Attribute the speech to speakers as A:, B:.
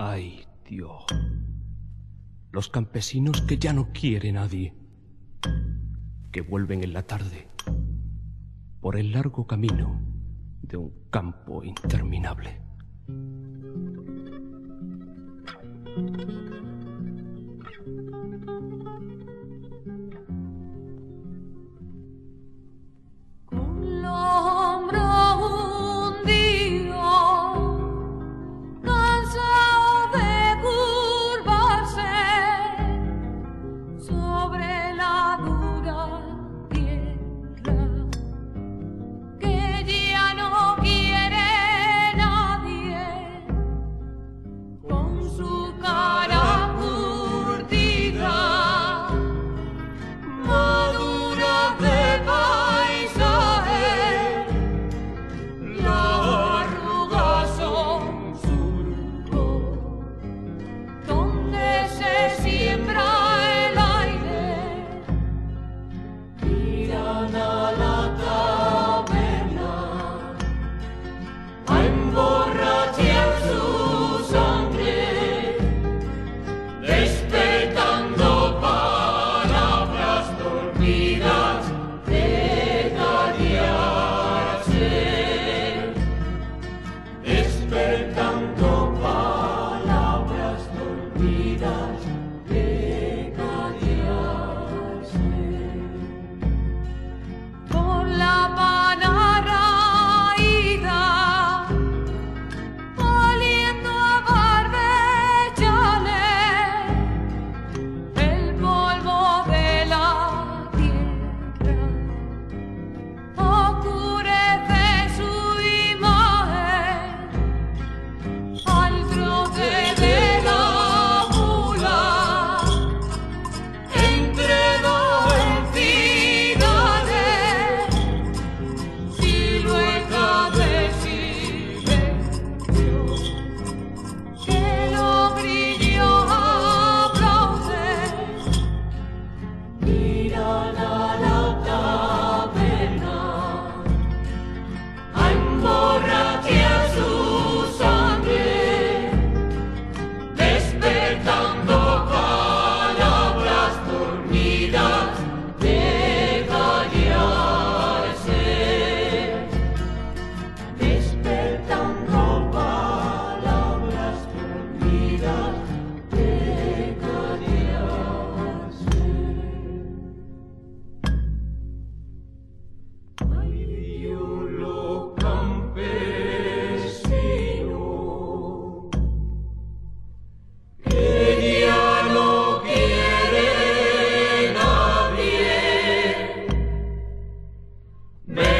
A: Ay, Dios. Los campesinos que ya no quiere nadie, que vuelven en la tarde por el largo camino de un campo interminable. May